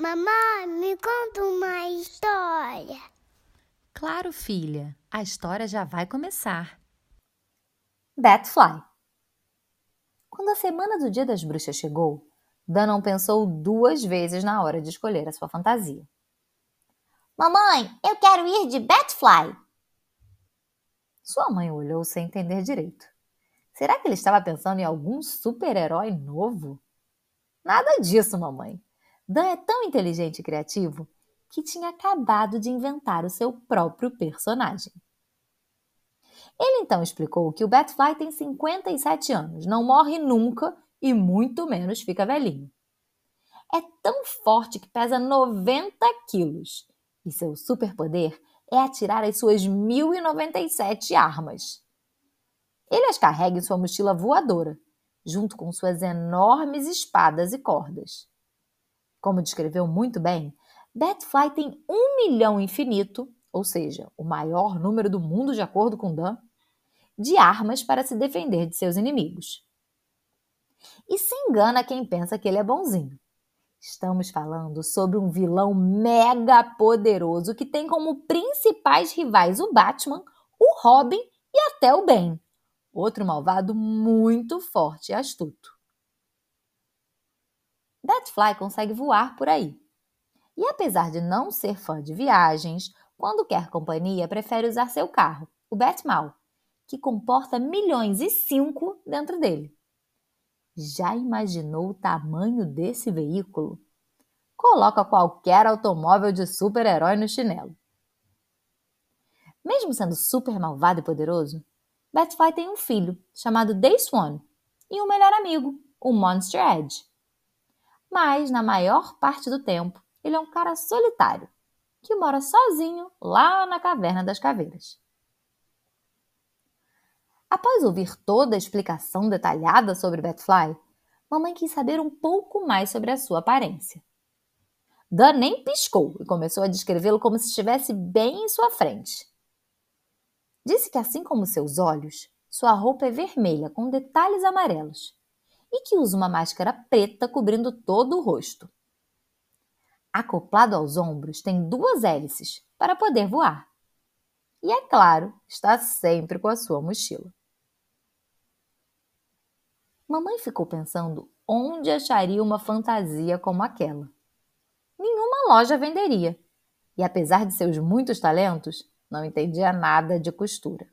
Mamãe, me conta uma história. Claro, filha, a história já vai começar. Batfly. Quando a semana do Dia das Bruxas chegou, Dan não pensou duas vezes na hora de escolher a sua fantasia. Mamãe, eu quero ir de Batfly. Sua mãe olhou sem entender direito. Será que ele estava pensando em algum super-herói novo? Nada disso, mamãe. Dan é tão inteligente e criativo que tinha acabado de inventar o seu próprio personagem. Ele então explicou que o Batfly tem 57 anos, não morre nunca e muito menos fica velhinho. É tão forte que pesa 90 quilos e seu superpoder é atirar as suas 1097 armas. Ele as carrega em sua mochila voadora, junto com suas enormes espadas e cordas. Como descreveu muito bem, Batfly tem um milhão infinito, ou seja, o maior número do mundo de acordo com Dan, de armas para se defender de seus inimigos. E se engana quem pensa que ele é bonzinho. Estamos falando sobre um vilão mega poderoso que tem como principais rivais o Batman, o Robin e até o Ben, outro malvado muito forte e astuto. Batfly consegue voar por aí. E apesar de não ser fã de viagens, quando quer companhia, prefere usar seu carro, o Batmal, que comporta milhões e cinco dentro dele. Já imaginou o tamanho desse veículo? Coloca qualquer automóvel de super-herói no chinelo. Mesmo sendo super malvado e poderoso, Batfly tem um filho chamado Day Swan e um melhor amigo, o Monster Edge. Mas, na maior parte do tempo, ele é um cara solitário, que mora sozinho lá na Caverna das Caveiras. Após ouvir toda a explicação detalhada sobre Batfly, mamãe quis saber um pouco mais sobre a sua aparência. Dan nem piscou e começou a descrevê-lo como se estivesse bem em sua frente. Disse que, assim como seus olhos, sua roupa é vermelha com detalhes amarelos e que usa uma máscara preta cobrindo todo o rosto. Acoplado aos ombros tem duas hélices para poder voar. E é claro, está sempre com a sua mochila. Mamãe ficou pensando onde acharia uma fantasia como aquela. Nenhuma loja venderia. E apesar de seus muitos talentos, não entendia nada de costura.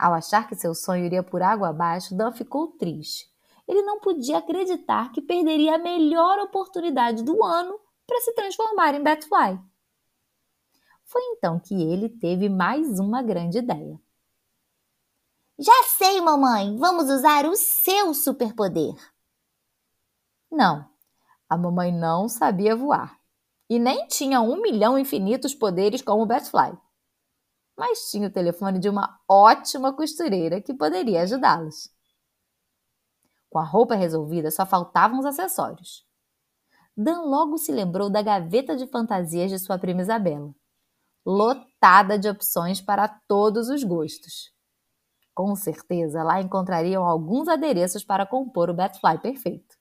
Ao achar que seu sonho iria por água abaixo, Dan ficou triste. Ele não podia acreditar que perderia a melhor oportunidade do ano para se transformar em Batfly. Foi então que ele teve mais uma grande ideia. Já sei, mamãe, vamos usar o seu superpoder. Não, a mamãe não sabia voar e nem tinha um milhão infinitos poderes como o Batfly mas tinha o telefone de uma ótima costureira que poderia ajudá-los. Com a roupa resolvida, só faltavam os acessórios. Dan logo se lembrou da gaveta de fantasias de sua prima Isabela, lotada de opções para todos os gostos. Com certeza lá encontrariam alguns adereços para compor o Batfly perfeito.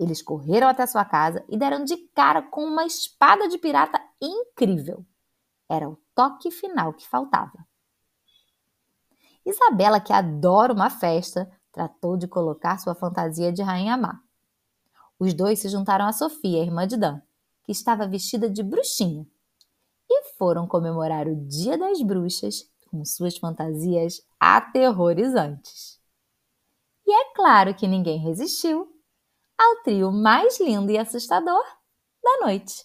Eles correram até sua casa e deram de cara com uma espada de pirata incrível. Era o toque final que faltava. Isabela, que adora uma festa, tratou de colocar sua fantasia de rainha má. Os dois se juntaram a Sofia, irmã de Dan, que estava vestida de bruxinha, e foram comemorar o Dia das Bruxas com suas fantasias aterrorizantes. E é claro que ninguém resistiu ao trio mais lindo e assustador da noite.